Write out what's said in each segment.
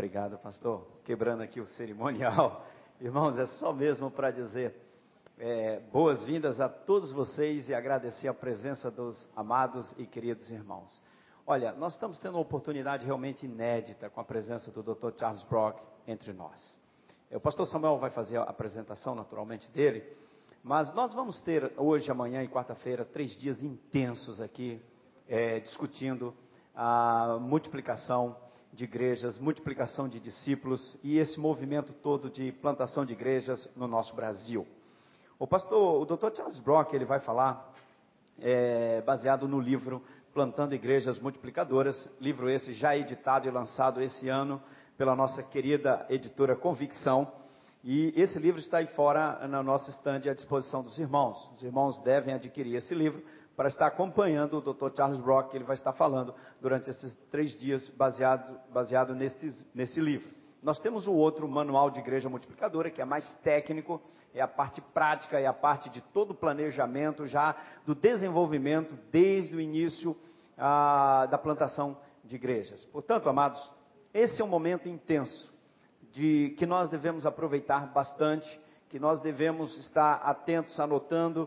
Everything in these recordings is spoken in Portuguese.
Obrigado, pastor. Quebrando aqui o cerimonial. Irmãos, é só mesmo para dizer é, boas-vindas a todos vocês e agradecer a presença dos amados e queridos irmãos. Olha, nós estamos tendo uma oportunidade realmente inédita com a presença do Dr. Charles Brock entre nós. É, o pastor Samuel vai fazer a apresentação naturalmente dele, mas nós vamos ter hoje, amanhã e quarta-feira, três dias intensos aqui, é, discutindo a multiplicação de igrejas, multiplicação de discípulos e esse movimento todo de plantação de igrejas no nosso Brasil. O pastor, o Dr. Charles Brock, ele vai falar é, baseado no livro Plantando Igrejas Multiplicadoras, livro esse já editado e lançado esse ano pela nossa querida editora Convicção. E esse livro está aí fora na nossa estande à disposição dos irmãos. Os irmãos devem adquirir esse livro para estar acompanhando o Dr. Charles Brock, que ele vai estar falando durante esses três dias, baseado, baseado nesse, nesse livro. Nós temos o outro manual de igreja multiplicadora, que é mais técnico, é a parte prática, é a parte de todo o planejamento, já do desenvolvimento, desde o início ah, da plantação de igrejas. Portanto, amados, esse é um momento intenso de que nós devemos aproveitar bastante, que nós devemos estar atentos, anotando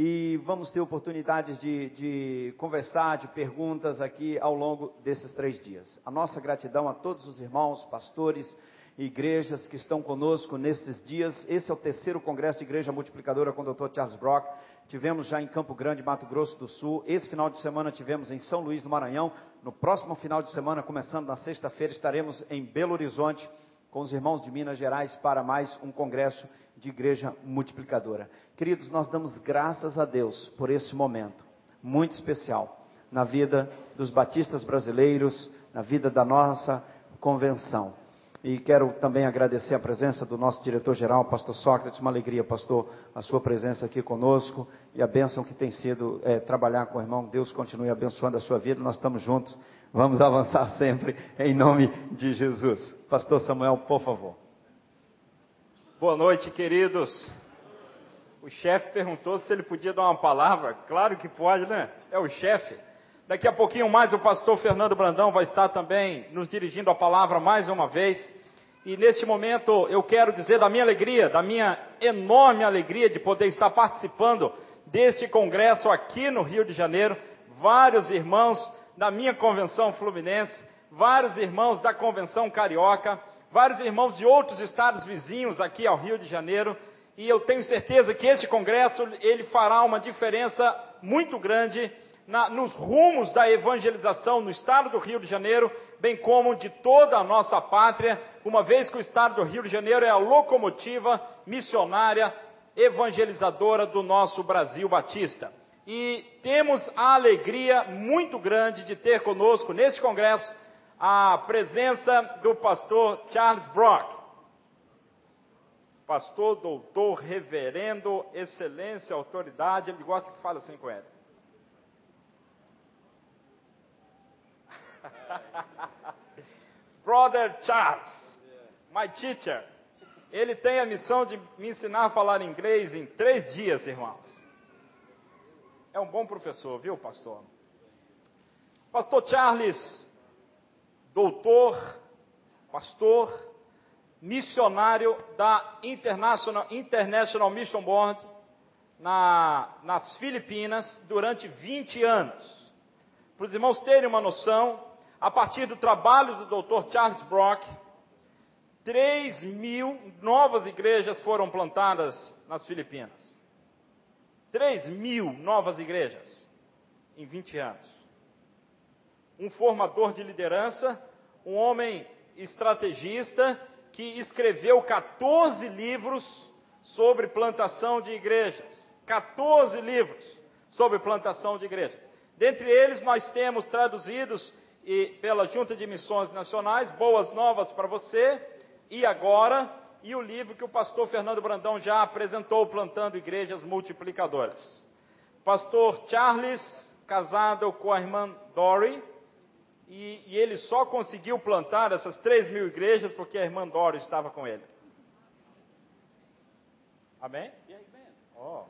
e vamos ter oportunidades de, de, conversar, de perguntas aqui ao longo desses três dias. A nossa gratidão a todos os irmãos, pastores e igrejas que estão conosco nesses dias. Esse é o terceiro congresso de igreja multiplicadora com o Dr. Charles Brock. Tivemos já em Campo Grande, Mato Grosso do Sul. Esse final de semana tivemos em São Luís do Maranhão. No próximo final de semana, começando na sexta-feira, estaremos em Belo Horizonte com os irmãos de Minas Gerais para mais um congresso de igreja multiplicadora. Queridos, nós damos graças a Deus por esse momento muito especial na vida dos batistas brasileiros, na vida da nossa convenção. E quero também agradecer a presença do nosso diretor-geral, pastor Sócrates. Uma alegria, pastor, a sua presença aqui conosco e a bênção que tem sido é, trabalhar com o irmão. Deus continue abençoando a sua vida. Nós estamos juntos Vamos avançar sempre em nome de Jesus. Pastor Samuel, por favor. Boa noite, queridos. O chefe perguntou se ele podia dar uma palavra. Claro que pode, né? É o chefe. Daqui a pouquinho mais o pastor Fernando Brandão vai estar também nos dirigindo a palavra mais uma vez. E neste momento eu quero dizer da minha alegria, da minha enorme alegria de poder estar participando deste congresso aqui no Rio de Janeiro. Vários irmãos da minha convenção fluminense, vários irmãos da convenção carioca, vários irmãos de outros estados vizinhos aqui ao Rio de Janeiro, e eu tenho certeza que esse congresso ele fará uma diferença muito grande na, nos rumos da evangelização no estado do Rio de Janeiro, bem como de toda a nossa pátria, uma vez que o estado do Rio de Janeiro é a locomotiva missionária evangelizadora do nosso Brasil Batista. E temos a alegria muito grande de ter conosco neste congresso a presença do pastor Charles Brock. Pastor, doutor, reverendo, excelência, autoridade, ele gosta que fale assim com ele. Brother Charles, my teacher, ele tem a missão de me ensinar a falar inglês em três dias, irmãos. É um bom professor, viu, pastor? Pastor Charles, doutor, pastor, missionário da International, International Mission Board na, nas Filipinas durante 20 anos. Para os irmãos terem uma noção, a partir do trabalho do Dr. Charles Brock, 3 mil novas igrejas foram plantadas nas Filipinas. 3 mil novas igrejas em 20 anos. Um formador de liderança, um homem estrategista que escreveu 14 livros sobre plantação de igrejas. 14 livros sobre plantação de igrejas. Dentre eles, nós temos traduzidos e, pela Junta de Missões Nacionais, Boas Novas para você, e agora e o livro que o pastor Fernando Brandão já apresentou, Plantando Igrejas Multiplicadoras. Pastor Charles, casado com a irmã Dory, e, e ele só conseguiu plantar essas três mil igrejas porque a irmã Dory estava com ele. Amém? Oh.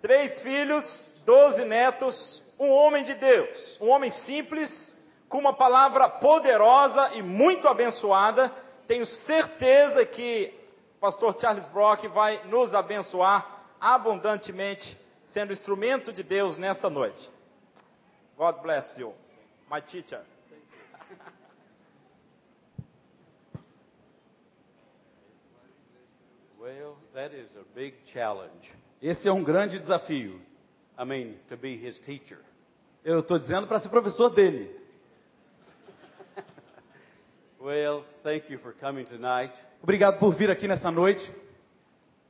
Três filhos, doze netos, um homem de Deus, um homem simples, com uma palavra poderosa e muito abençoada. Tenho certeza que o pastor Charles Brock vai nos abençoar abundantemente, sendo instrumento de Deus nesta noite. God bless you, my teacher. Well, that is a big challenge. Esse é um grande desafio. I mean, to be his teacher. Eu estou dizendo para ser professor dele. Well, thank you for coming tonight. Obrigado por vir aqui nessa noite.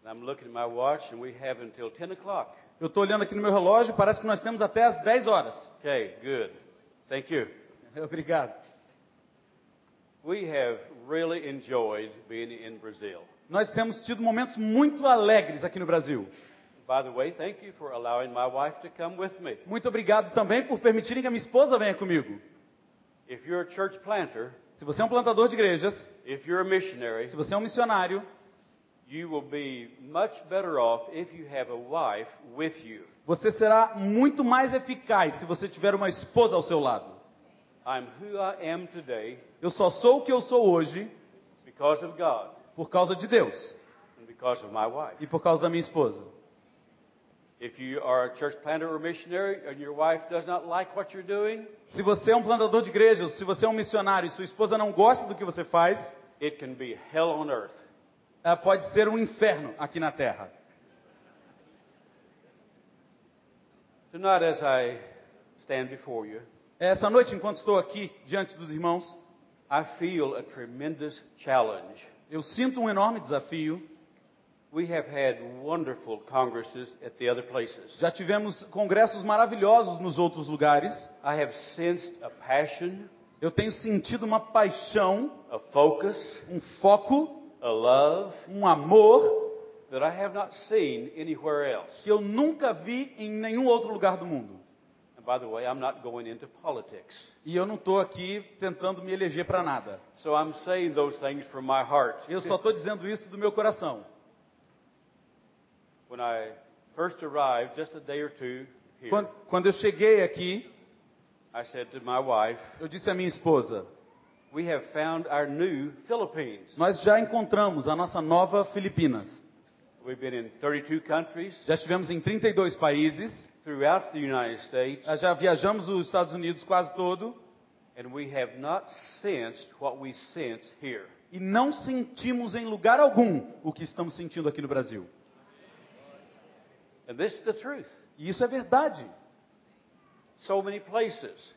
I'm looking at my watch, and we have until 10 o'clock. Eu estou olhando aqui no meu relógio, parece que nós temos até as 10 horas. Okay, good. Thank you. Obrigado. We have really enjoyed being in Brazil. Nós temos tido momentos muito alegres aqui no Brasil. By the way, thank you for allowing my wife to come with me. Muito obrigado também por permitirem que a minha esposa venha comigo. If you're a church planter, Se você é um plantador de igrejas, if you're a missionary, se você é um missionário, you will be much better off if you have a wife with you. Você será muito mais eficaz se você tiver uma esposa ao seu lado. I'm who I am today Eu só sou o que eu sou hoje because of God por causa de Deus and because of my wife. e por causa da minha esposa. Se você é um plantador de igrejas, se você é um missionário e sua esposa não gosta do que você faz, it can be hell on earth. pode ser um inferno aqui na terra. Tonight, as I stand before you, Essa noite, enquanto estou aqui diante dos irmãos, I feel a tremendous challenge. eu sinto um enorme desafio. We have had wonderful congresses at the other places. Já tivemos congressos maravilhosos nos outros lugares. I have sensed a passion, Eu tenho sentido uma paixão, a focus, um foco, a love um amor that I have not seen anywhere else. que eu nunca vi em nenhum outro lugar do mundo. And by the way, I'm not going into politics. E eu não estou aqui tentando me eleger para nada. So I'm saying those things from my heart. Eu só estou dizendo isso do meu coração. When I first arrived, just a day or two here, Quando, quando eu cheguei aqui, I said to my wife, eu disse à minha esposa: We have found our new Philippines. Nós já encontramos a nossa nova Filipinas. Já estivemos em 32 países, throughout the United States, já viajamos os Estados Unidos quase todo and we have not sensed what we sense here. e não sentimos em lugar algum o que estamos sentindo aqui no Brasil. And this is the truth. E isso é verdade. So many places,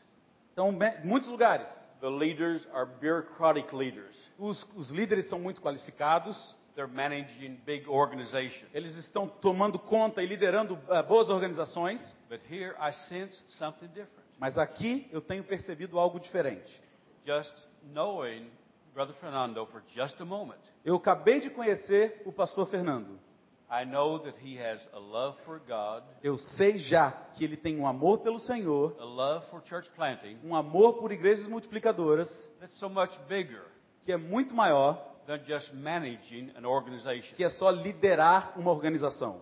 Então, muitos lugares, the leaders are bureaucratic leaders. os, os líderes são muito qualificados, They're managing big organizations. eles estão tomando conta e liderando ah, boas organizações, But here I sense something different. mas aqui eu tenho percebido algo diferente. Just knowing Brother Fernando for just a moment, Eu acabei de conhecer o pastor Fernando. I know that he has a love for God, Eu sei já que ele tem um amor pelo Senhor, a love for church planting um amor por igrejas multiplicadoras, that's so much bigger que é muito maior than just managing an organization. que é só liderar uma organização.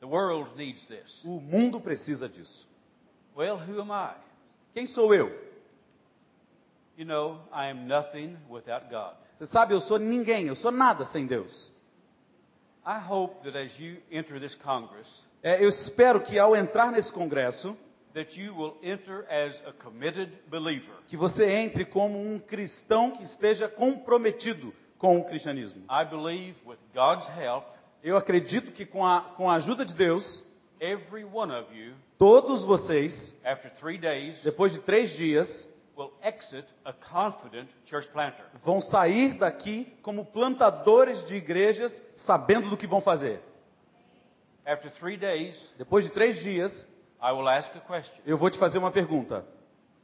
The world needs this. O mundo precisa disso. Well, who am I? Quem sou eu? You know, I am nothing without God. Você sabe, eu sou ninguém, eu sou nada sem Deus. I hope that as you enter this Congress, É, eu espero que ao entrar nesse congresso, that you will enter as a committed believer. que você entre como um cristão que esteja comprometido com o cristianismo. I believe with God's help, Eu acredito que com a, com a ajuda de Deus, every one of you, todos vocês, depois de três dias, vão sair daqui como plantadores de igrejas, sabendo do que vão fazer. After three days, Depois de três dias, I will ask a question. eu vou te fazer uma pergunta.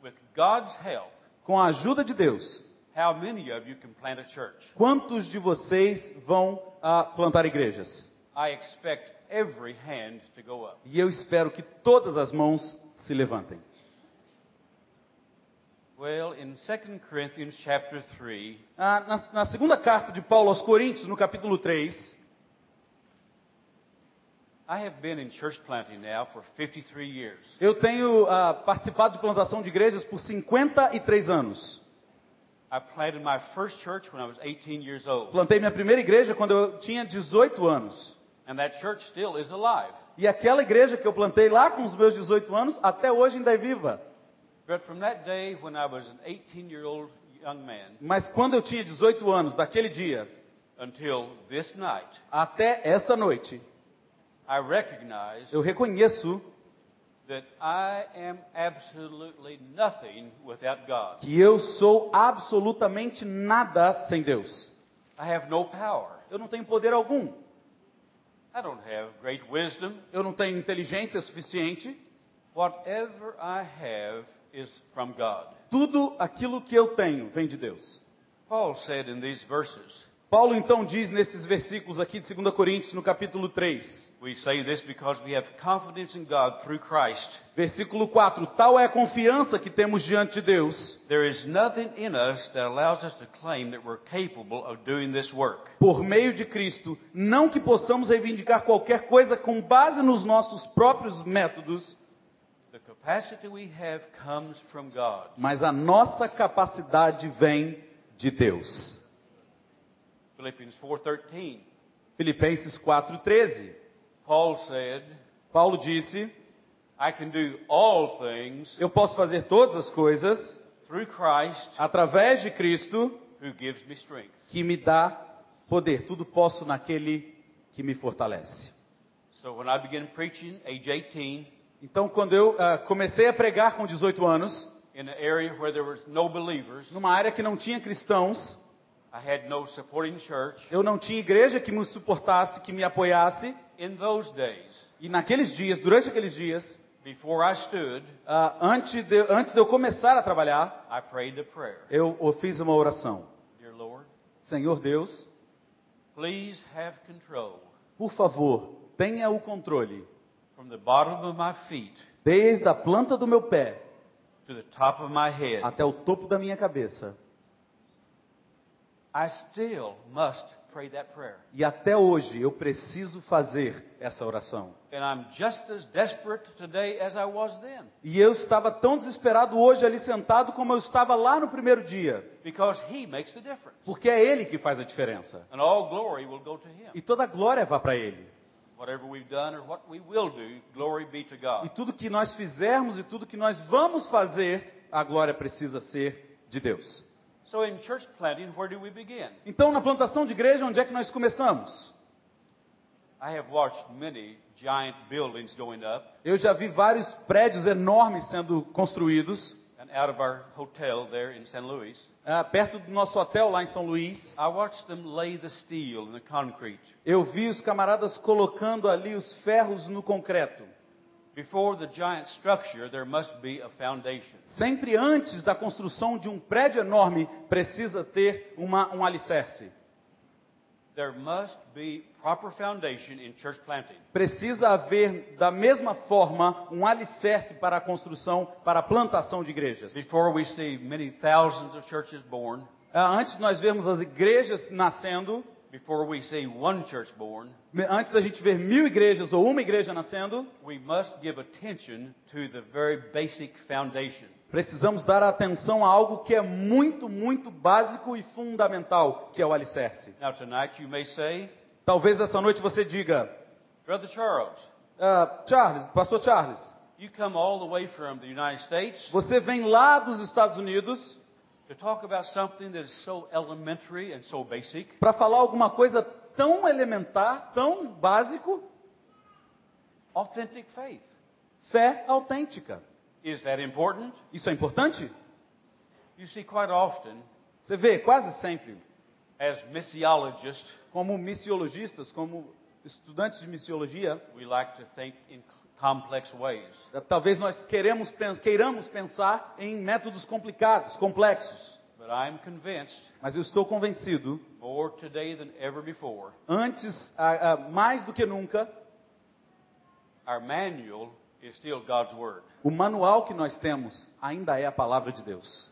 With God's help, Com a ajuda de Deus, how many of you can plant a church? quantos de vocês vão ah, plantar igrejas? I expect every hand to go up. E eu espero que todas as mãos se levantem. Well, in 2 Corinthians chapter 3, Ah, na, na segunda carta de Paulo aos Coríntios, no capítulo 3, I have been in church planting now for 53 years. Eu tenho ah, participado de plantação de igrejas por 53 anos. Plantei minha primeira igreja quando eu tinha 18 anos. And that church still is alive. E aquela igreja que eu plantei lá com os meus 18 anos, até hoje ainda é viva. But from that day when I was an 18 year old young man Mas quando eu tinha 18 anos, daquele dia, until this night, até esta noite, I recognize eu reconheço que eu sou absolutamente nada sem Deus. I have no power. Eu não tenho poder algum. I don't have great wisdom. Eu não tenho inteligência suficiente. Whatever I have is from God. Tudo aquilo que eu tenho vem de Deus. Paul said in these verses, Paulo então diz nesses versículos aqui de 2 Coríntios, no capítulo 3, we say this because we have confidence in God through Christ. versículo 4: Tal é a confiança que temos diante de Deus, There is nothing in us that allows us to claim that we're capable of doing this work. por meio de Cristo, não que possamos reivindicar qualquer coisa com base nos nossos próprios métodos, The capacity we have comes from God. mas a nossa capacidade vem de Deus. Philippians 4:13. Filipenses 4:13. Paul said, Paulo disse: I can do all things Eu posso fazer todas as coisas through Christ através de Cristo who gives me strength. que me dá poder. Tudo posso naquele que me fortalece. So when I began preaching age 18 Então, quando eu ah, comecei a pregar com 18 anos, in an area where there was no believers, numa área que não tinha cristãos, eu não tinha igreja que me suportasse, que me apoiasse, In those days, e naqueles dias, durante aqueles dias, before I stood, ah, antes, de, antes de eu começar a trabalhar, I prayed a prayer. eu, eu fiz uma oração. Dear Lord, Senhor Deus, please have control por favor, tenha o controle, from the bottom of my feet desde a planta do meu pé to the top of my head. até o topo da minha cabeça. I still must pray that prayer. E até hoje eu preciso fazer essa oração. And I'm just as desperate today as I was then. E eu estava tão desesperado hoje ali sentado como eu estava lá no primeiro dia, Because He makes the difference. porque é Ele que faz a diferença. And all glory will go to Him. E toda a glória vai para Ele. E tudo que nós fizermos e tudo que nós vamos fazer, a glória precisa ser de Deus. So in church planting, where do we begin? Então, na plantação de igreja, onde é que nós começamos? I have watched many giant buildings going up, Eu já vi vários prédios enormes sendo construídos, and out of our hotel there in St. Louis, ah, perto do nosso hotel lá em São Luís. I watched them lay the steel the concrete. Eu vi os camaradas colocando ali os ferros no concreto. Sempre antes da construção de um prédio enorme, precisa ter uma, um alicerce. There must be proper foundation in church planting. Precisa haver, da mesma forma, um alicerce para a construção, para a plantação de igrejas. Before we see many thousands of churches born, Ah, Antes de nós vermos as igrejas nascendo, before we see one church born, antes da gente ver mil igrejas ou uma igreja nascendo, we must give attention to the very basic foundation. precisamos dar atenção a algo que é muito, muito básico e fundamental, que é o alicerce. Now, tonight you may say, Talvez essa noite você diga, Brother Charles, ah, Charles, Pastor Charles, you come all the way from the United States você vem lá dos Estados Unidos to talk about something that is so elementary and so basic. para falar alguma coisa tão elementar, tão básico, Authentic faith. fé autêntica. Is that important? Isso é importante? You see, quite often, Você vê, quase sempre, as missiologists, como missiologistas, como estudantes de missiologia, we like to think in complex ways. talvez nós queremos, queiramos pensar em métodos complicados, complexos. But I'm convinced, Mas eu estou convencido, more today than ever before, antes, ah, ah, mais do que nunca, our manual is still God's Word. o manual que nós temos ainda é a palavra de Deus.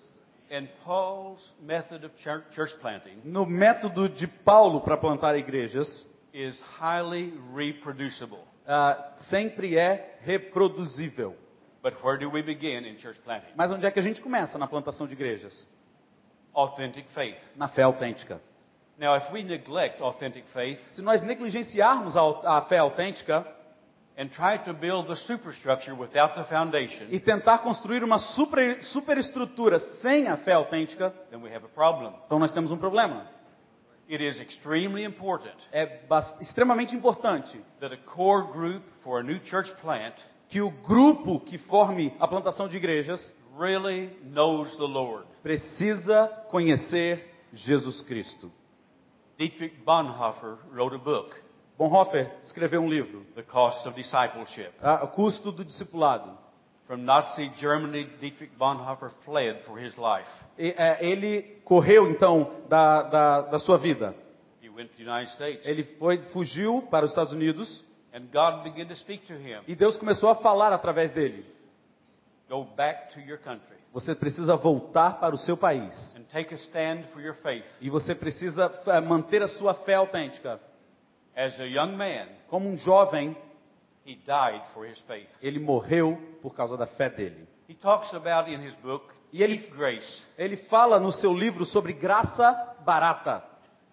And Paul's method of church church planting No método de Paulo para plantar igrejas, is highly reproducible. Ah, sempre é reproduzível. But where do we begin in church planting? Mas onde é que a gente começa na plantação de igrejas? Authentic faith. Na fé autêntica. Now, if we neglect authentic faith Se nós negligenciarmos a, a fé autêntica and try to build the superstructure without the foundation, e tentar construir uma super, superestrutura sem a fé autêntica, then we have a problem. então nós temos um problema. It is extremely important É extremamente importante that a core group for a new church plant que o grupo que forme a plantação de igrejas really knows the Lord. precisa conhecer Jesus Cristo. Dietrich Bonhoeffer wrote a book, Bonhoeffer escreveu um livro, The Cost of Discipleship. O Custo do Discipulado. From Nazi Germany, Dietrich Bonhoeffer fled for his life. E, é, ele correu então da, da, da sua vida. He went to the United States, Ele foi, fugiu para os Estados Unidos and God began to speak to him. e Deus começou a falar através dele. Go back to your country Você precisa voltar para o seu país. and take a stand for your faith. E você precisa eh, manter a sua fé autêntica. As a young man, Como um jovem, he died for his faith. ele morreu por causa da fé dele. He talks about in his book E ele- cheap grace. Ele fala no seu livro sobre graça barata.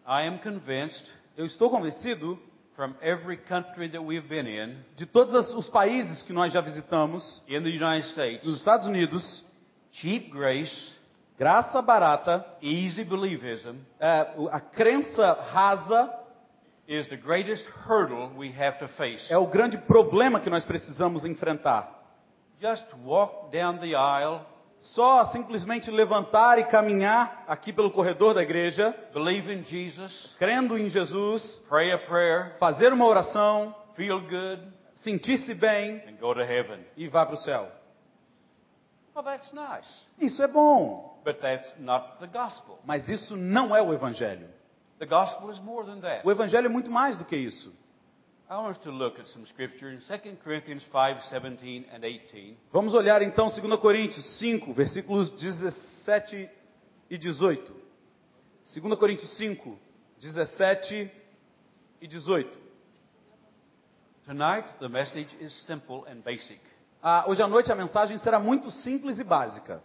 I am convinced Eu estou convencido from every country that we've been in, de todos os países que nós já visitamos, in the United States, nos Estados Unidos, cheap grace, graça barata, easy believism é, a crença rasa é o grande problema que nós precisamos enfrentar. Just walk down the aisle, Só simplesmente levantar e caminhar aqui pelo corredor da igreja, believe in Jesus, crendo em Jesus, pray a prayer, fazer uma oração, feel good, sentir-se bem and go to heaven. e vá para o céu. Well, that's nice, Isso é bom, but that's not the gospel. mas isso não é o evangelho. The gospel is more than that. O evangelho é muito mais do que isso. I want us to look at some scripture in 2 Corinthians 5, 17 and 18. Vamos olhar então 2 Coríntios 5, versículos 17 e 18. 2 Coríntios 5, 17 e 18. Tonight, the message is simple and basic. Ah, hoje à noite a mensagem será muito simples e básica.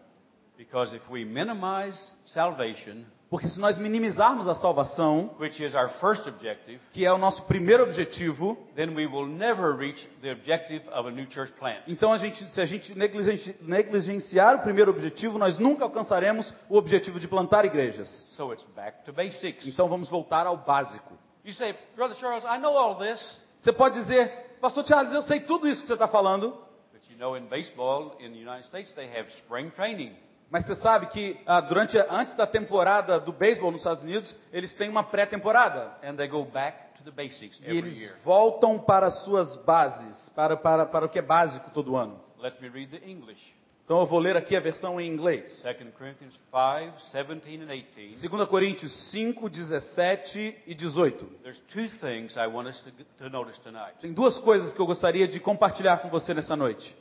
Because if we minimize salvation, Porque se nós minimizarmos a salvação, which is our first objective, que é o nosso primeiro objetivo, then we will never reach the objective of a new church plant. então a gente, se a gente negligenci- negligenciar o primeiro objetivo, nós nunca alcançaremos o objetivo de plantar igrejas. So it's back to basics. Então vamos voltar ao básico. You say, Brother Charles, I know all this. Você pode dizer, Pastor Charles, eu sei tudo isso que você está falando, But you know, in baseball in the United States, they have spring training. Mas você sabe que ah, durante antes da temporada do beisebol nos Estados Unidos, eles têm uma pré-temporada And they go back to the basics e eles year. voltam para as suas bases, para, para, para o que é básico todo ano. Let me read the English. Então eu vou ler aqui a versão em inglês. 2 Corinthians 5, 17 and 18. 2 Coríntios 5, 17 e 18. There's two things I want us to, to notice tonight. Tem duas coisas que eu gostaria de compartilhar com você nessa noite.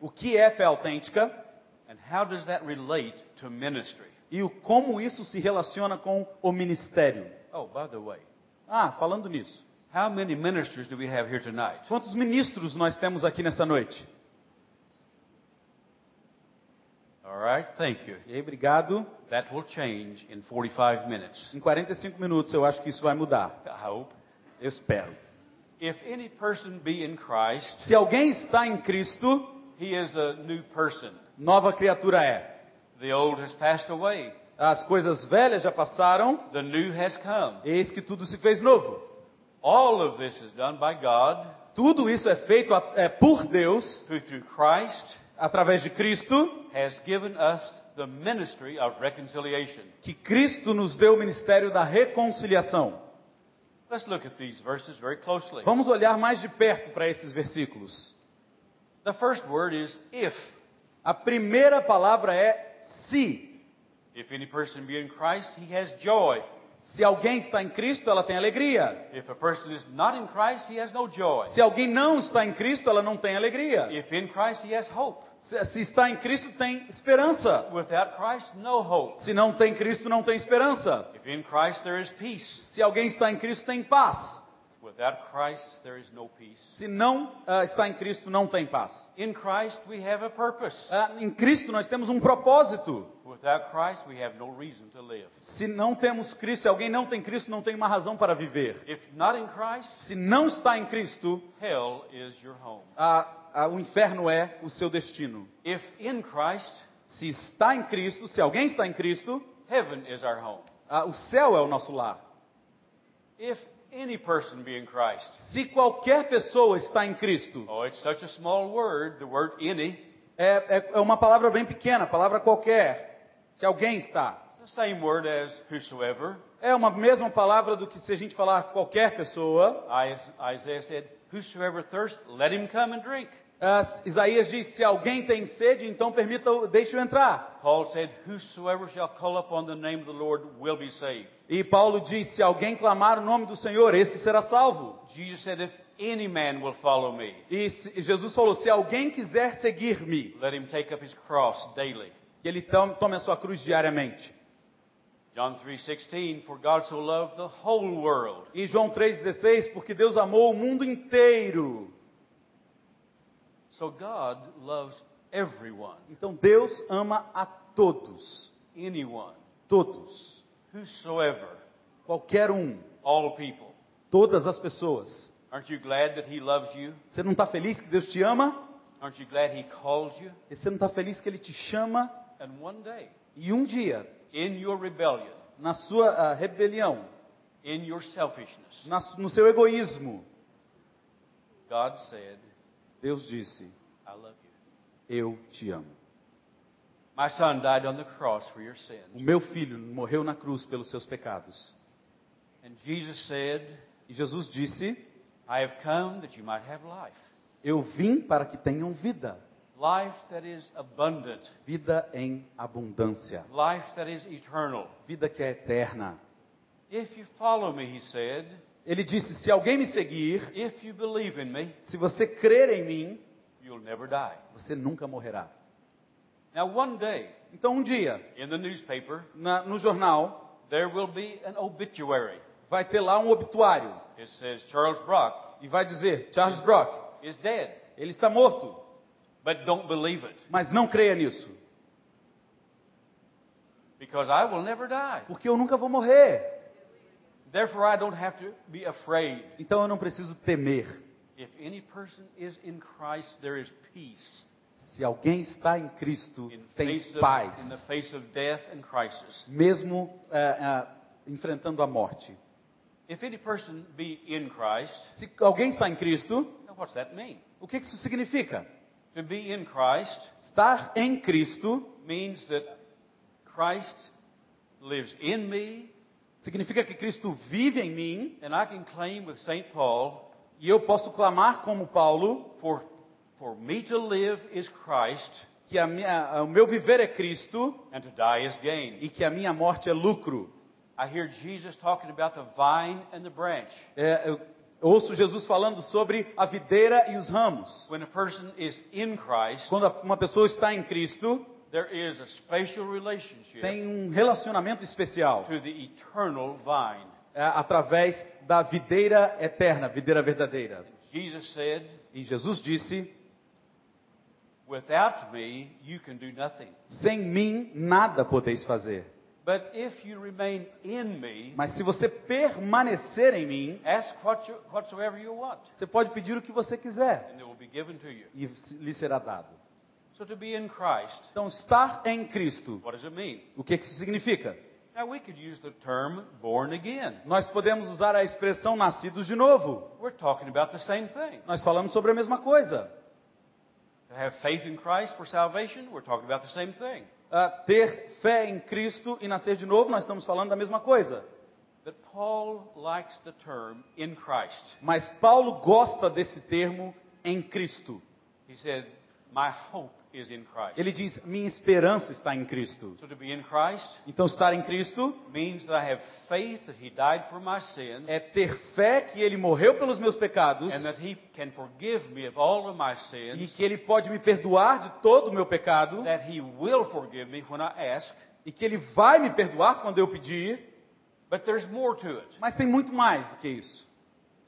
O que é fé autêntica and how does that relate to ministry? e como isso se relaciona com o ministério. Oh, by the way, Ah, falando nisso. how many ministers do we have here tonight? Quantos ministros nós temos aqui nessa noite? All right, thank you. E aí, obrigado. That will change in 45 minutes. Em 45 minutos eu acho que isso vai mudar. I hope. Eu espero. If any person be in Christ, Se alguém está em Cristo, he is a new person. Nova criatura é. The old has passed away, As coisas velhas já passaram, the new has come. eis que tudo se fez novo. All of this is done by God, Tudo isso é feito é, por Deus, who through Christ através de Cristo, has given us the ministry of reconciliation. que Cristo nos deu o ministério da reconciliação. Let's look at these verses very closely. Vamos olhar mais de perto para esses versículos. The first word is if. A primeira palavra é se. If any person be in Christ, he has joy. Se alguém está em Cristo, ela tem alegria. If a person is not in Christ, he has no joy. Se alguém não está em Cristo, ela não tem alegria. If in Christ, he has hope. Se, se está em Cristo, tem esperança. Without Christ, no hope. Se não tem Cristo, não tem esperança. If in Christ, there is peace. Se alguém está em Cristo, tem paz. Without Without Christ, there is no peace. Se não ah, está em Cristo, não tem paz. In Christ, we have a purpose. Ah, em Cristo nós temos um propósito. Without Christ, we have no reason to live. Se não temos Cristo, se alguém não tem Cristo, não tem uma razão para viver. If not in Christ, Se não está em Cristo, hell is your home. ah, o inferno é o seu destino. If in Christ, Se está em Cristo, se alguém está em Cristo, heaven is our home. o céu é o nosso lar. If any person be in Christ, Se qualquer pessoa está em Cristo, oh, it's such a small word, the word any. é, é- é uma palavra bem pequena, palavra qualquer. Se alguém está, It's the same word as whosoever. é uma mesma palavra do que se a gente falar qualquer pessoa. Is- Isaiah said, Whosoever thirst, let him come and drink. Ah, Isaías diz: se alguém tem sede, então permita, deixe-o entrar. Paul said, Whosoever shall call upon the name of the Lord will be saved. E Paulo diz: se alguém clamar o nome do Senhor, esse será salvo. Jesus said, If any man will follow me, E Jesus falou: se alguém quiser seguir-me, let him take up his cross daily. que ele tom- tome a sua cruz diariamente. John 3:16 For God so loved the whole world E João 3,16, porque Deus amou o mundo inteiro. So God loves everyone, Então Deus ama a todos. anyone, Todos. whosoever, Qualquer um. all people. Todas as pessoas. Aren't you glad that He loves you? Você não está feliz que Deus te ama? Aren't you glad He calls you? E você não está feliz que Ele te chama? And one day, E um dia, in your rebellion, na sua ah, rebelião, in your selfishness, na no seu egoísmo, God said, Deus disse. Eu te amo. My son died on the cross for your O meu filho morreu na cruz pelos seus pecados. And Jesus said, E Jesus disse: I have come that you might have life. Eu vim para que tenham vida. Life that is abundant. Vida em abundância. Life that is eternal. Vida que é eterna. If you follow me, he said, Ele disse: Se alguém me seguir, if you believe in me, se você crer em mim, you'll never die. você nunca morrerá. Now, one day, Então, um dia, in the newspaper, na- no jornal, there will be an obituary. vai ter lá um obituário. It says Charles Brock E vai dizer: Charles Brock, is dead. ele está morto. But don't believe it, Mas não creia nisso. because I will never die. Porque eu nunca vou morrer. Therefore, I don't have to be afraid. Então eu não preciso temer. If any person is in Christ, there is peace Se alguém está em Cristo, in, tem face of, paz. in the face of death and crisis. Mesmo eh, eh, enfrentando a morte. If any person be in Christ, Se alguém está em Cristo, what's that mean? o que isso significa? To be in Christ Estar em Cristo means that Christ lives in me, significa que Cristo vive em mim and I can claim with St. Paul, e eu posso clamar como Paulo for, for me to live is Christ, que a minha, o meu viver é Cristo and to die is gain. e que a minha morte é lucro. I hear Jesus talking about the vine and the branch. É, eu ouço Jesus falando sobre a videira e os ramos. When a person is in Christ, Quando uma pessoa está em Cristo, there is a special relationship tem um relacionamento especial to the eternal vine. é, através da videira eterna, videira verdadeira. Jesus said, E Jesus disse: Without me, you can do nothing. Sem mim nada podeis fazer. But if you remain in me, Mas se você permanecer em mim, ask what you, whatsoever you want, você pode pedir o que você quiser and it will be given to you. e lhe será dado. So to be in Christ, Então, estar em Cristo, what does it mean? o que isso significa? Now we could use the term born again. Nós podemos usar a expressão nascidos de novo. We're talking about the same thing. Nós falamos sobre a mesma coisa. To have faith in Christ for salvation, we're talking about the same thing. Ah, ter fé em Cristo e nascer de novo, nós estamos falando da mesma coisa. But Paul likes the term in Christ. Mas Paulo gosta desse termo em Cristo. He said, My hope is in Christ. Ele diz: Minha esperança está em Cristo. So to be in Christ Então, estar em Cristo means that I have faith that He died for my sins é ter fé que Ele morreu pelos meus pecados and that He can forgive me of all of my e sins, que Ele pode me perdoar de todo o meu pecado that He will forgive me when I ask. e que Ele vai me perdoar quando eu pedir. But there's more to it. Mas tem muito mais do que isso.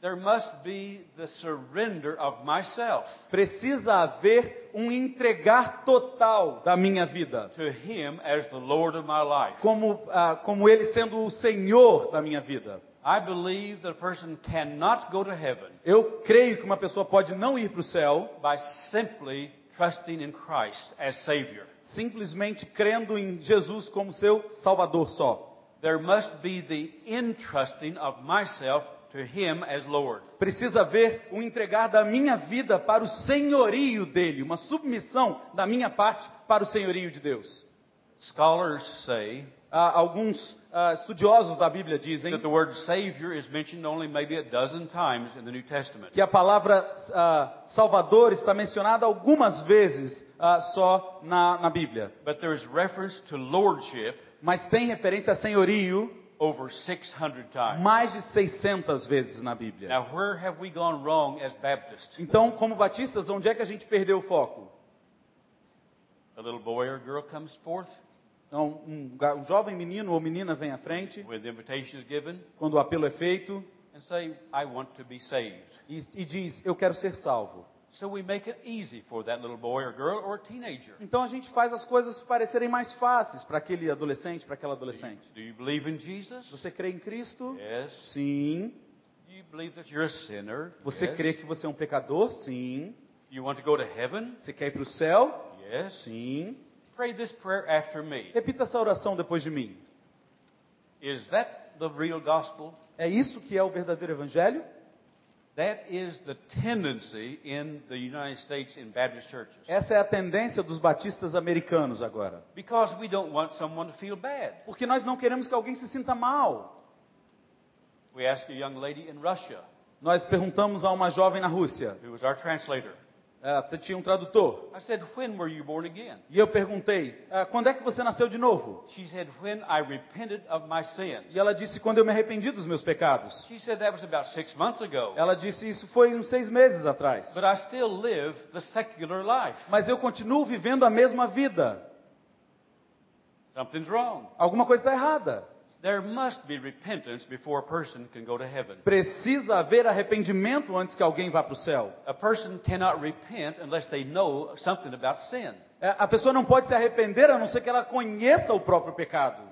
There must be the surrender of myself Precisa haver um entregar total da minha vida, to Him as the Lord of my life. como, ah, como Ele sendo o Senhor da minha vida. I believe that a person cannot go to heaven Eu creio que uma pessoa pode não ir para o céu by simply trusting in Christ as Savior. simplesmente crendo em Jesus como seu Salvador só. There must be the entrusting of myself to Him as Lord. Precisa haver um entregar da minha vida para o senhorio dele, uma submissão da minha parte para o senhorio de Deus. Scholars say Ah, alguns ah, estudiosos da Bíblia dizem that the word Savior is mentioned only maybe a dozen times in the New Testament. que a palavra ah, Salvador está mencionada algumas vezes só na, na Bíblia, But there is reference to lordship mas tem referência a senhorio over 600 times. mais de 600 vezes na Bíblia. Now, where have we gone wrong as Baptists? Então, como batistas, onde é que a gente perdeu o foco? A little boy or girl comes forth Então, um, um jovem menino ou menina vem à frente, when the invitation is given quando o apelo é feito, and say, I want to be saved. e, e diz: Eu quero ser salvo. So we make it easy for that little boy or girl or teenager. Então a gente faz as coisas parecerem mais fáceis para aquele adolescente, para aquela adolescente. Do you believe in Jesus? Você crê em Cristo? Yes. Sim. Do you believe that you're a sinner? Você yes. crê que você é um pecador? Sim. You want to go to heaven? Você quer ir para o céu? Yes. Sim. Pray this prayer after me. Repita essa oração depois de mim. Is that the real gospel? É isso que é o verdadeiro evangelho? That is the tendency in the United States in Baptist churches. Essa é a tendência dos batistas americanos agora. Because we don't want someone to feel bad. Porque nós não queremos que alguém se sinta mal. We asked a young lady in Russia, Nós perguntamos a uma jovem na Rússia, who was our translator. Ela tinha um tradutor, I said, When were you born again? e eu perguntei: "Ah, quando é que você nasceu de novo? She said, When I repented of my sins. E ela disse: quando eu me arrependi dos meus pecados. She said that was about six months ago. Ela disse: isso foi uns seis meses atrás. But I still live the secular life. Mas eu continuo vivendo a mesma vida. Something's wrong. Alguma coisa está errada. There must be repentance before a person can go to heaven. Precisa haver arrependimento antes que alguém vá para o céu. A person cannot repent unless they know something about sin. A pessoa não pode se arrepender a não ser que ela conheça o próprio pecado.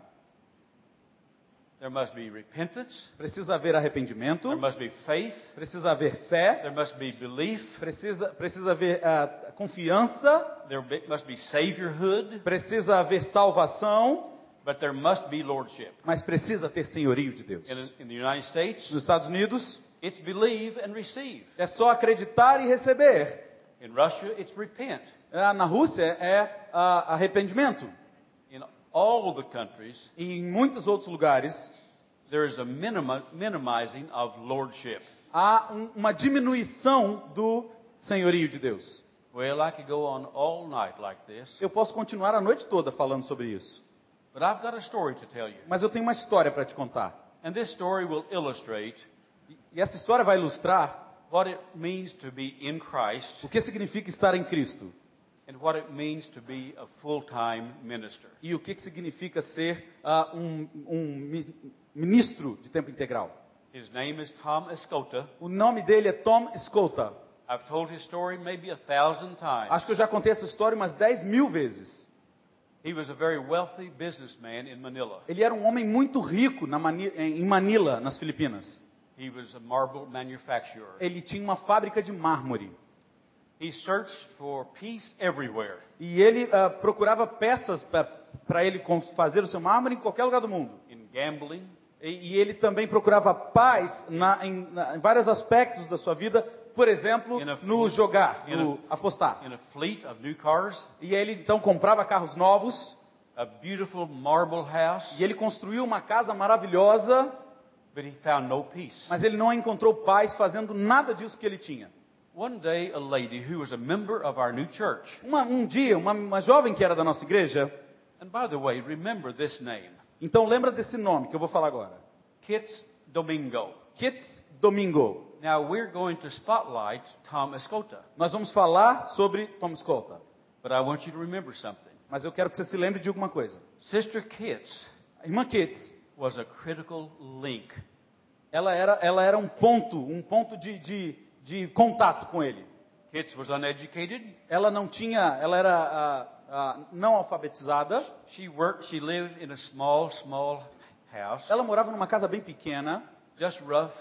There must be repentance. Precisa haver arrependimento. There must be faith. Precisa haver fé. There must be belief. Precisa, precisa haver ah, confiança. There must be saviorhood. Precisa haver salvação. But there must be lordship. Mas precisa ter senhorio de Deus. In, in the United States, Nos Estados Unidos, it's believe and receive. é só acreditar e receber. In Russia, it's repent. Ah, Na Rússia é ah, arrependimento. In all the countries, E em muitos outros lugares there is a minima, minimizing of lordship. há um- uma diminuição do senhorio de Deus. Well, I could go on all night like this, Eu posso continuar a noite toda falando sobre isso. But I've got a story to tell you. Mas eu tenho uma história para te contar. And this story will illustrate E essa história vai ilustrar what it means to be in Christ o que significa estar em Cristo. and what it means to be a full-time minister. E o que que significa ser ah, um, um mi- ministro de tempo integral. His name is Tom Escota. O nome dele é Tom Escota. I've told his story maybe a thousand times. Acho que eu já contei essa história umas 10 mil vezes. Ele era um homem muito rico Mani- em Manila, nas Filipinas. He was a marble manufacturer. Ele tinha uma fábrica de mármore. He searched for peace everywhere. E ele ah, procurava peças para ele fazer o seu mármore em qualquer lugar do mundo. in gambling, E, e ele também procurava paz na- em, na- em vários aspectos da sua vida. Por exemplo, In a no jogar, no apostar. in a fleet of new cars, E ele então comprava carros novos. a beautiful marble house, E ele construiu uma casa maravilhosa. but he found no peace. Mas ele não encontrou paz fazendo nada disso que ele tinha. One day, a lady who was a member of our new church, Uma- um dia, uma, uma jovem que era da nossa igreja. and by the way, remember this name, Então lembra desse nome que eu vou falar agora. Kits Domingo. Kits Domingo. Now, we're going to spotlight Tom Escota, Nós vamos falar sobre Tom Escolta. but I want you to remember something. Mas eu quero que você se lembre de alguma coisa. Sister Kits A irmã Kits was a critical link ela era, ela era um ponto, um ponto de, de, de contato com ele. Kitts was uneducated. Ela não tinha, ela era ah, ah, não alfabetizada. She worked, she lived in a small, small house. Ela morava numa casa bem pequena Just rough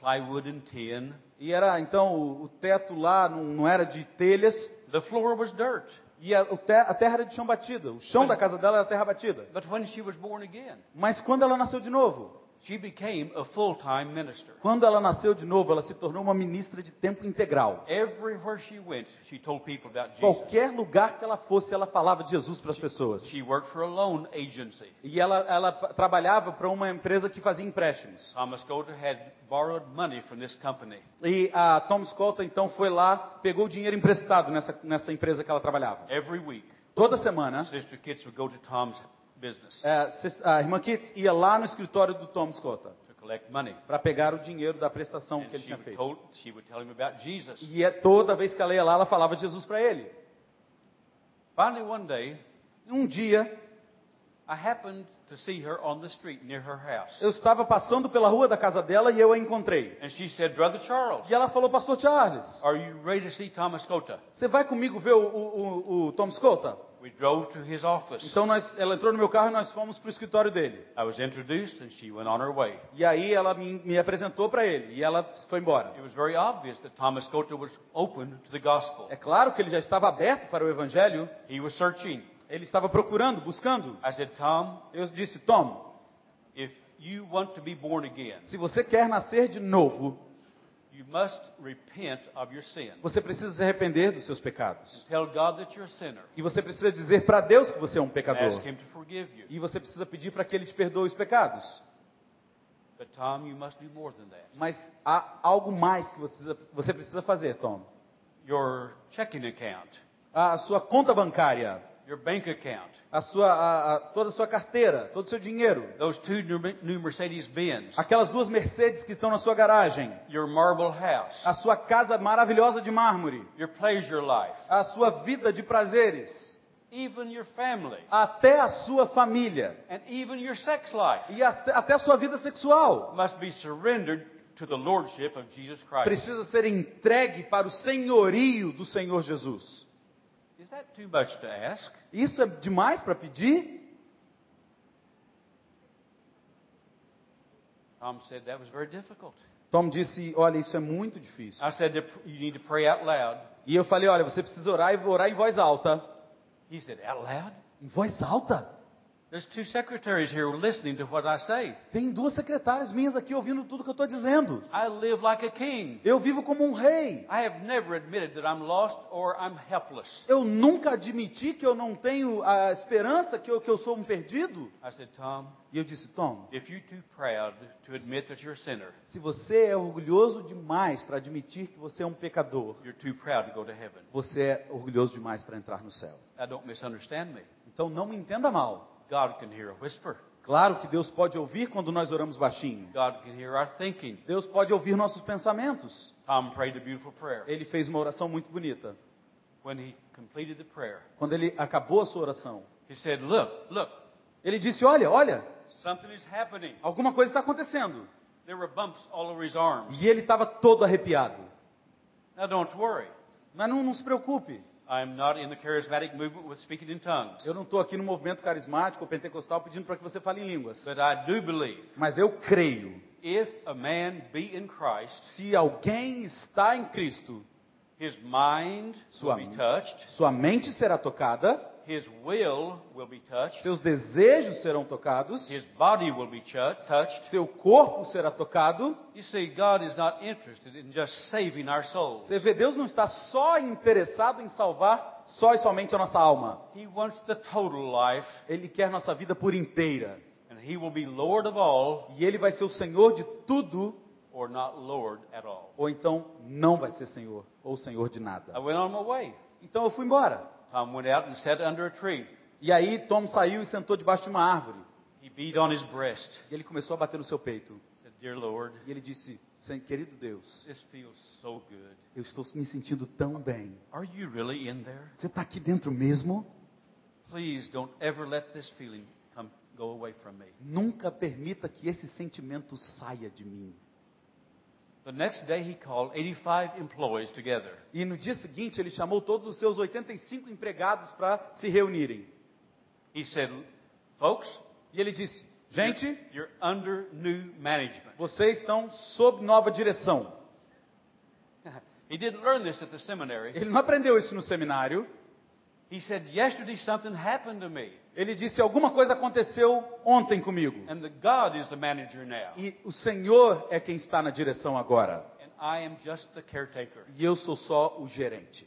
plywood and tin. e era então o, o teto lá não, não era de telhas The floor was dirt. e a, te- a terra era de chão batido. O chão da casa dela era terra batida. But when she was born again, Mas quando ela nasceu de novo, she became a full-time minister. quando ela nasceu de novo, ela se tornou uma ministra de tempo integral. Everywhere she went, she told people about Jesus. Qualquer lugar que ela fosse, ela falava de Jesus para as pessoas. She worked for a loan agency. E ela, ela trabalhava para uma empresa que fazia empréstimos. Thomas Goethe had borrowed money from this company. E a Tom Scolta então foi lá, pegou o dinheiro emprestado nessa, nessa empresa que ela trabalhava. Every week, Toda semana, Sister Kitts would go to Tom's business é, a irmã Kitts ia lá no escritório do Tom money. para pegar o dinheiro da prestação And que ele tinha feito. told, she would tell him about Jesus. E é- toda vez que ela ia lá, ela falava de Jesus para ele. Finally, one day, um dia, I happened to see her on the street near her house. eu estava passando pela rua da casa dela e eu a encontrei. And she said, Brother Charles, E ela falou, Pastor Charles, are you ready to see Thomas Goethe? você vai comigo ver o, o- o- o Tom Scolta? We drove to his office. Então nós, ela entrou no meu carro e nós fomos para o escritório dele. I was introduced and she went on her way. E aí ela me, me apresentou para ele e ela foi embora. It was very obvious that Thomas was open to the gospel. É claro que ele já estava aberto para o evangelho, He was searching. ele estava procurando, buscando. I said, Tom, Eu disse, Tom, if you want to be born again, se você quer nascer de novo, você precisa se arrepender dos seus pecados. Tell God that you're a sinner. E você precisa dizer para Deus que você é um Ask pecador. Him to forgive you. E você precisa pedir para que Ele te perdoe os pecados. But Tom, you must do more than that. Mas há algo mais que você precisa fazer, Tom. Your checking account, A sua conta bancária, your bank account, a sua, a- a- toda a sua carteira, todo o seu dinheiro, those two new new Mercedes Benz, aquelas duas Mercedes que estão na sua garagem, your marble house, a sua casa maravilhosa de mármore, your pleasure life, a sua vida de prazeres, even your family, até a sua família. And even your sex life. E a- até a sua vida sexual. Must be surrendered to the lordship of Jesus Christ. precisa ser entregue para o senhorio do Senhor Jesus. Is that too much to ask? Isso é demais para pedir? Tom said that was very difficult. Tom disse: Olha, isso é muito difícil. I said you need to pray out loud. E eu falei: Olha, você precisa orar e orar em voz alta. He said, Out loud? Em voz alta? Tem duas secretárias minhas aqui ouvindo tudo que eu estou dizendo. I live like a king. Eu vivo como um rei. I have never admitted that I'm lost or I'm helpless. Eu nunca admiti que eu não tenho a esperança, que eu, que eu sou um perdido. I said, Tom, E eu disse: Tom, if you're too proud to admit that you're a sinner, se você é orgulhoso demais para admitir que você é um pecador, you're too proud to go to heaven. você é orgulhoso demais para entrar no céu. Então não me entenda mal. God can hear a whisper. Claro que Deus pode ouvir quando nós oramos baixinho. God can hear our thinking. Deus pode ouvir nossos pensamentos. Tom prayed a beautiful prayer. Ele fez uma oração muito bonita. When he completed the prayer, Quando ele acabou a sua oração, he said, Look, look, ele disse: Olha, olha, something is happening. alguma coisa está acontecendo. There were bumps all over his arms. E ele estava todo arrepiado. Now, don't worry. Mas não, não se preocupe. I'm not in the charismatic movement with speaking in tongues. Eu não estou aqui no movimento carismático ou pentecostal pedindo para que você fale em línguas. But I do believe Mas eu creio. if a man be in Christ, Se alguém está em Cristo, his mind Sua will be touched, sua mente será tocada, his will will be touched, seus desejos serão tocados, his body will be touched. seu corpo será tocado. You see, God is not interested in just saving our souls. Você vê, Deus não está só interessado em salvar só e somente a nossa alma. He wants the total life, Ele quer nossa vida por inteira. and He will be Lord of all E Ele vai ser o Senhor de tudo, or not Lord at all. ou então não vai ser Senhor, ou Senhor de I nada. went on my way. Então eu fui embora. Tom went out and sat under a tree. E aí Tom saiu e sentou debaixo de uma árvore. He beat on his breast. E ele começou a bater no seu peito. Said, Dear Lord, E ele disse: "Sen- Querido Deus, this feels so good. eu estou me sentindo tão bem. Are you really in there? Você está aqui dentro mesmo? Please don't ever let this feeling come go away from me. Nunca permita que esse sentimento saia de mim. The next day, he called 85 employees together. E no dia seguinte ele chamou todos os seus 85 empregados para se reunirem. He said, Folks, E ele disse: Gente, you're under new management. vocês estão sob nova direção. He didn't learn this at the seminary. Ele não aprendeu isso no seminário. He said, Yesterday something happened to me, Ele disse: Alguma coisa aconteceu ontem comigo. and the God is the manager now. E o Senhor é quem está na direção agora. And I am just the caretaker. E eu sou só o gerente.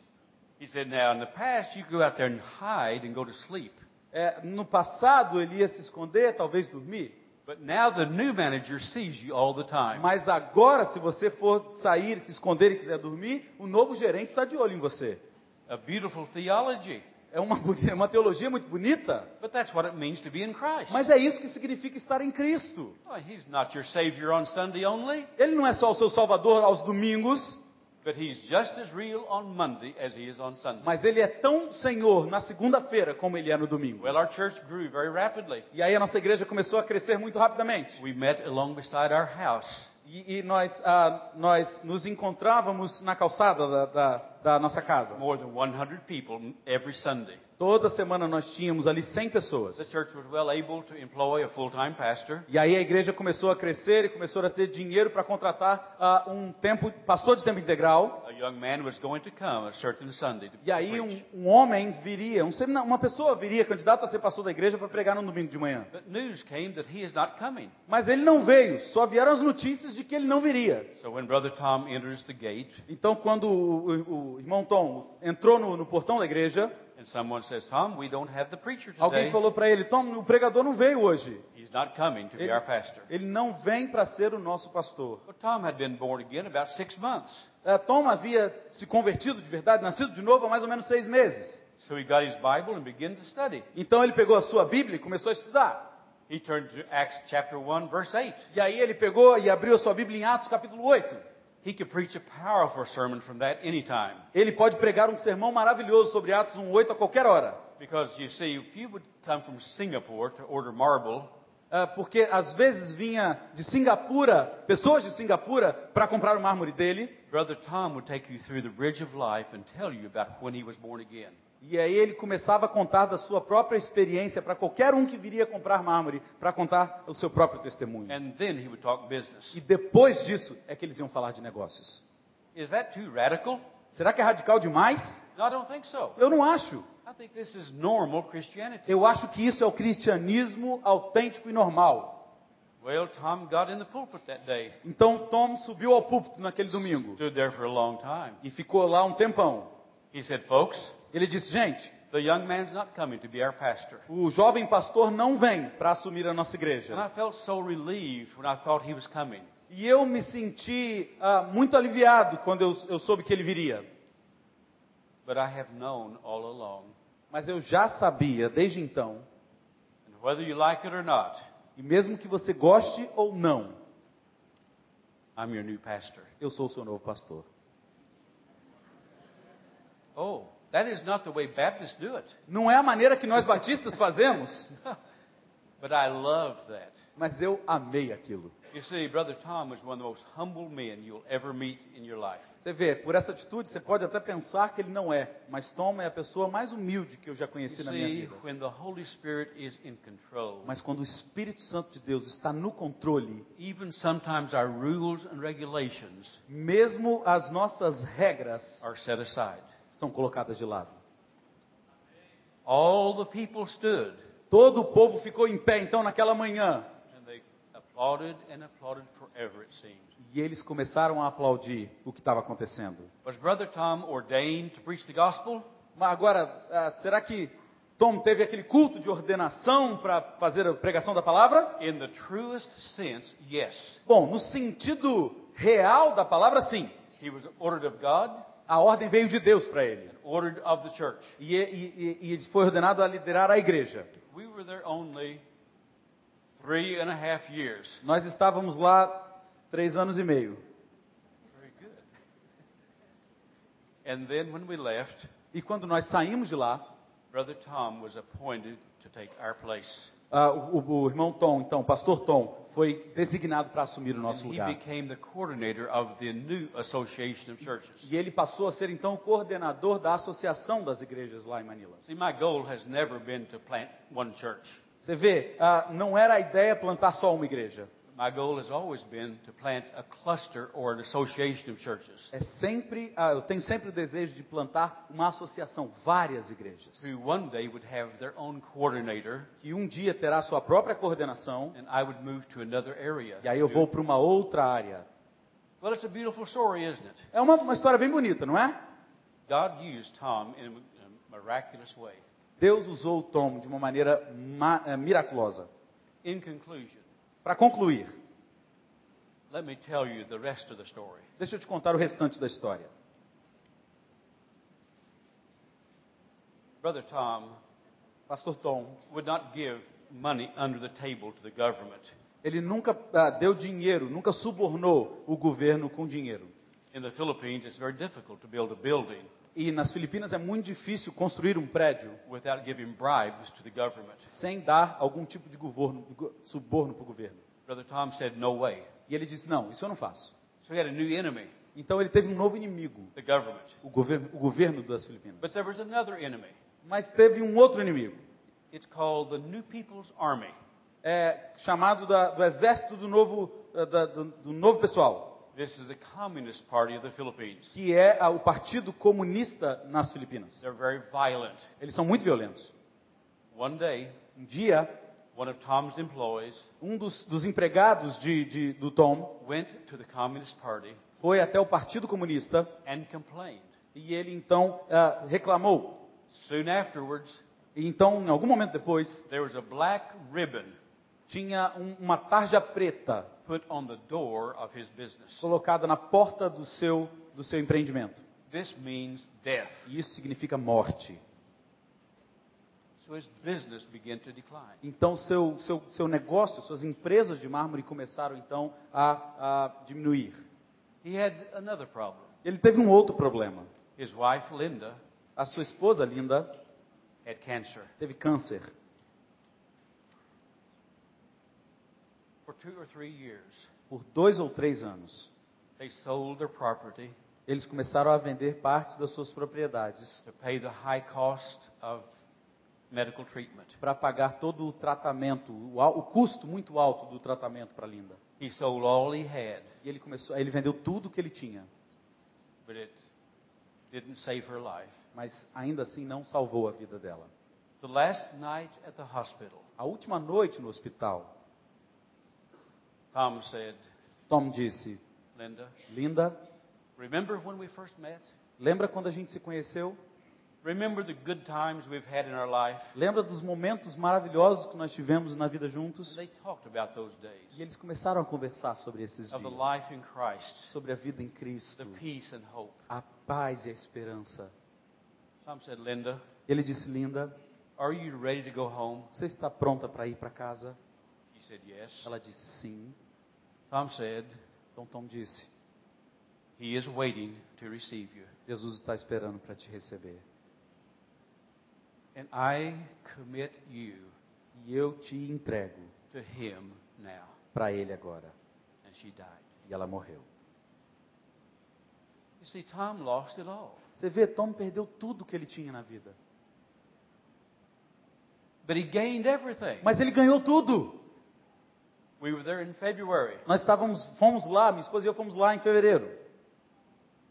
He said, Now, in the past, you go out there and hide and go to sleep. É, no passado ele ia se esconder, talvez dormir. But now the new manager sees you all the time. Mas agora, se você for sair, se esconder e quiser dormir, o novo gerente está de olho em você. A beautiful theology. É uma, boni- uma teologia muito bonita, But that's what it means to be in Christ. mas é isso que significa estar em Cristo. Oh, he's not your Savior on Sunday only, Ele não é só o seu Salvador aos domingos, but he's just as real on Monday as he is on Sunday. mas ele é tão Senhor na segunda-feira como ele é no domingo. Well, our church grew very rapidly. E aí a nossa igreja começou a crescer muito rapidamente. We met along beside our house. E, e nós, ah, nós nos encontrávamos na calçada da, da- da nossa casa. More than 100 people every Sunday. Toda semana nós tínhamos ali 100 pessoas. E aí a igreja começou a crescer e começou a ter dinheiro para contratar ah, um tempo, pastor de tempo integral. A young man was going to come a certain Sunday to E aí um, um homem viria, um uma pessoa viria, candidato a ser pastor da igreja, para pregar no domingo de manhã. But news came that he is not coming. Mas ele não veio, só vieram as notícias de que ele não viria. So when Brother Tom enters the gate Então quando o, o- o irmão Tom entrou no, no portão da igreja, says, Tom, we don't have the preacher alguém falou para ele, Tom, o pregador não veio hoje. He's not coming to be Ele, our pastor. ele não vem para ser o nosso pastor. But Tom had been born again about six months. Eh, Tom havia se convertido de verdade, nascido de novo há mais ou menos seis meses. So he got his Bible and began to study. Então ele pegou a sua Bíblia e começou a estudar. He turned to Acts chapter 1, verse 8. E aí ele pegou e abriu a sua Bíblia em Atos capítulo 8. He could preach a powerful sermon from that anytime. Ele pode pregar um sermão maravilhoso sobre Atos 1:8 a qualquer hora. Because you see, if you would come from Singapore to order marble, Ah, porque às vezes vinha de Singapura, pessoas de Singapura, para comprar o mármore dele. Brother Tom would take you through the bridge of life and tell you about when he was born again. E aí ele começava a contar da sua própria experiência para qualquer um que viria comprar mármore, para contar o seu próprio testemunho. And then he would talk business. E depois disso é que eles iam falar de negócios. Is that too radical? Será que é radical demais? No, so. Eu não acho. Eu acho que isso é o cristianismo autêntico e normal. Well, Tom got in the pulpit that day, Então Tom subiu ao púlpito naquele domingo stood there for a long time. e ficou lá um tempão. He said, Folks, Ele disse: Gente, the young man's not coming to be our pastor. o jovem pastor não vem para assumir a nossa And igreja. I felt so relieved when I thought he was coming. E eu me senti ah, muito aliviado quando eu, eu soube que ele viria. But I have known all along. Mas eu já sabia desde então, And whether you like it or not, e mesmo que você goste ou não, I'm your new pastor. eu sou o seu novo pastor. Oh, that is not the way Baptists do it. Não é a maneira que nós batistas fazemos, But I love that. mas eu amei aquilo. You see, Brother Tom was one of the most humble men you'll ever meet in your life. Você vê, por essa atitude você pode até pensar que ele não é, mas Tom é a pessoa mais humilde que eu já You conheci na minha see, vida. when the Holy Spirit is in control, Mas quando o Espírito Santo de Deus está no controle, even sometimes our rules and regulations mesmo as nossas regras are set aside. São colocadas de lado. All the people stood Todo o povo ficou em pé então naquela manhã and they applauded and applauded forever, it seemed. e eles começaram a aplaudir o que estava acontecendo. Was Brother Tom ordained to preach the gospel? Mas agora, ah, será que Tom teve aquele culto de ordenação para fazer a pregação da palavra? In the truest sense, yes. Bom, no sentido real da palavra, sim. He was ordered of God, A ordem veio de Deus para ele. ordered of the church. E, e- e- ele foi ordenado a liderar a igreja. We were there only three and a half years. Nós estávamos lá três anos e meio. Very good. And then when we left, E quando nós saímos de lá, Brother Tom was appointed to take our place. ah, o, o irmão Tom, então, pastor Tom, foi designado para assumir o nosso lugar. became the coordinator of the new association of churches. E ele passou a ser então o coordenador da associação das igrejas lá em Manila. See, my goal has never been to plant one church. Você vê, ah, não era a ideia plantar só uma igreja. My goal has always been to plant a cluster or an association of churches É sempre, ah, eu tenho sempre o desejo de plantar uma associação, várias igrejas, who one day would have their own coordinator que um dia terá sua própria coordenação. and I would move to another area. E aí eu vou para uma outra área. Well, it's a beautiful story, isn't it? É uma, uma história bem bonita, não é? God used Tom in a miraculous way. Deus usou o Tom de uma maneira ma- eh, miraculosa. In conclusion, Para concluir, let me tell you the rest of the story. deixa eu te contar o restante da história. Brother Tom Pastor Tom, would not give money under the table to the government. ele nunca ah, deu dinheiro, nunca subornou o governo com dinheiro. In the Philippines, it's very difficult to build a building E nas Filipinas é muito difícil construir um prédio without giving bribes to the government. sem dar algum tipo de governo, suborno para o governo. Brother Tom said, No way. E ele disse: Não, isso eu não faço. So he had a new enemy, Então ele teve um novo inimigo, o governo, o governo das Filipinas. Mas teve um outro inimigo, It's called the New People's Army. é, chamado da- do exército do novo, da- do, do novo pessoal, This is the Communist Party of the Philippines. que é o Partido Comunista nas Filipinas. They're very violent. Eles são muito violentos. One day, Um dia, one of Tom's employees um dos, dos empregados de, de- do Tom went to the Communist Party foi até o Partido Comunista and complained. e ele então ah, reclamou. Soon afterwards, E então, em algum momento depois, there was a black ribbon tinha um- uma tarja preta put on the door of his business. colocada na porta do seu, do seu empreendimento. This means death. Isso significa morte. So his business began to decline. Então, seu, seu, seu negócio, suas empresas de mármore começaram então a, a diminuir. He had another problem. Ele teve um outro problema. His wife, Linda, A sua esposa, Linda, had cancer. teve câncer. For two or three years, Por dois ou três anos, they sold their property eles começaram a vender partes das suas propriedades para pagar todo o tratamento, o, o custo muito alto do tratamento para Linda. He sold all he had, E ele começou, ele vendeu tudo que ele tinha, but it didn't save her life. mas ainda assim não salvou a vida dela. The last night at the hospital, A última noite no hospital, Tom said, Tom disse: Linda, Linda, remember when we first met? lembra quando a gente se conheceu? Remember the good times we've had in our life? Lembra dos momentos maravilhosos que nós tivemos na vida juntos? They talked about those days E eles começaram a conversar sobre esses of the dias, life in Christ, sobre a vida em Cristo, the peace and hope. a paz e a esperança. Tom said, Linda, Ele disse: Linda, are you ready to go home? você está pronta para ir para casa? Said, yes. Ela disse: Sim. Tom said, Então Tom disse: He is waiting to receive you. Jesus está esperando para te receber. And I commit you E eu te entrego to Him now. para Ele agora. And she died. E ela morreu. You see, Tom lost it all. Você vê, Tom perdeu tudo que ele tinha na vida. But he gained everything. Mas ele ganhou tudo. We were there in February. Nós estávamos, fomos lá, minha esposa e eu fomos lá em fevereiro.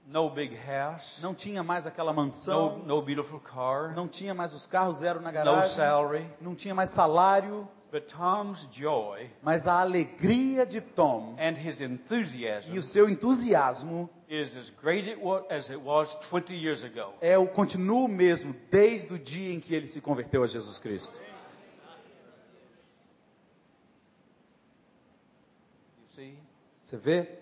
No big house. Não tinha mais aquela No, mansão, no beautiful car. não tinha mais os carros zero na No garagem, salary. não tinha mais salário, But Tom's joy mas a alegria de Tom and his enthusiasm e o seu entusiasmo is as great as it was 20 years ago. é o continuo mesmo desde o dia em que ele se converteu a Jesus Cristo. You see, Você vê?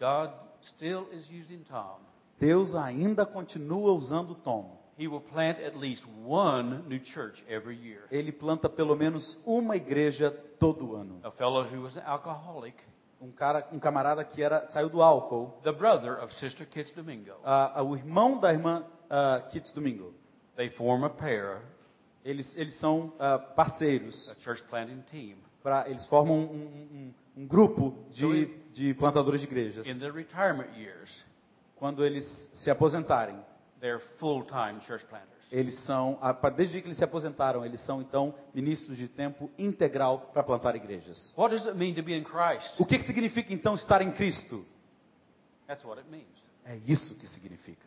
God still is using Tom. Deus ainda continua usando Tom. He will plant at least one new church every year. Ele planta pelo menos uma igreja todo ano. A fellow who was an alcoholic, Um cara, um camarada que era saiu do álcool, the brother of Sister Kitts Domingo. ah, o irmão da irmã Kitts Domingo. They form a pair Eles, eles são ah, parceiros. a church planting team. Pra, eles formam um, um- um- grupo de, de plantadores de igrejas. In their retirement years, Quando eles se aposentarem, eles são, desde que eles se aposentaram, eles são então ministros de tempo integral para plantar igrejas. What does it mean to be in Christ? O que, que significa então estar em Cristo? That's what it means. É isso que significa.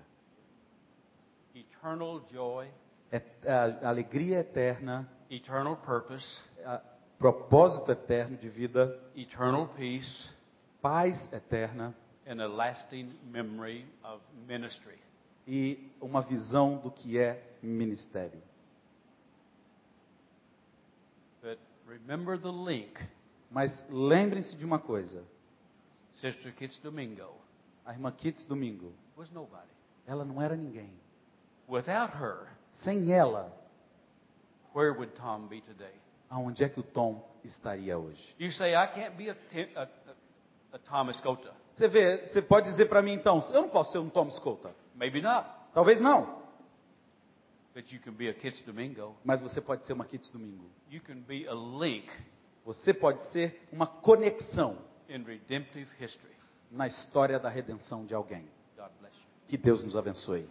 Eternal joy, É a alegria eterna, eternal purpose, a propósito eterno de vida, eternal peace, paz eterna and a lasting memory of ministry. e uma visão do que é ministério. But remember the link, Mas lembrem-se de uma coisa: Sister Kitts Domingo a irmã Kitts Domingo, was nobody. ela não era ninguém. Without her, Sem ela, where would Tom be today? Aonde é que o Tom estaria hoje? You say, I can't be a, a, a, Thomas Gota. Você vê, você pode dizer para mim então, eu não posso ser um Tom Escolta. Maybe not. Talvez não, But you can be a Kitts Domingo. mas você pode ser uma Kitts Domingo. You can be a link Você pode ser uma conexão in redemptive history. na história da redenção de alguém. God bless you. Que Deus nos abençoe.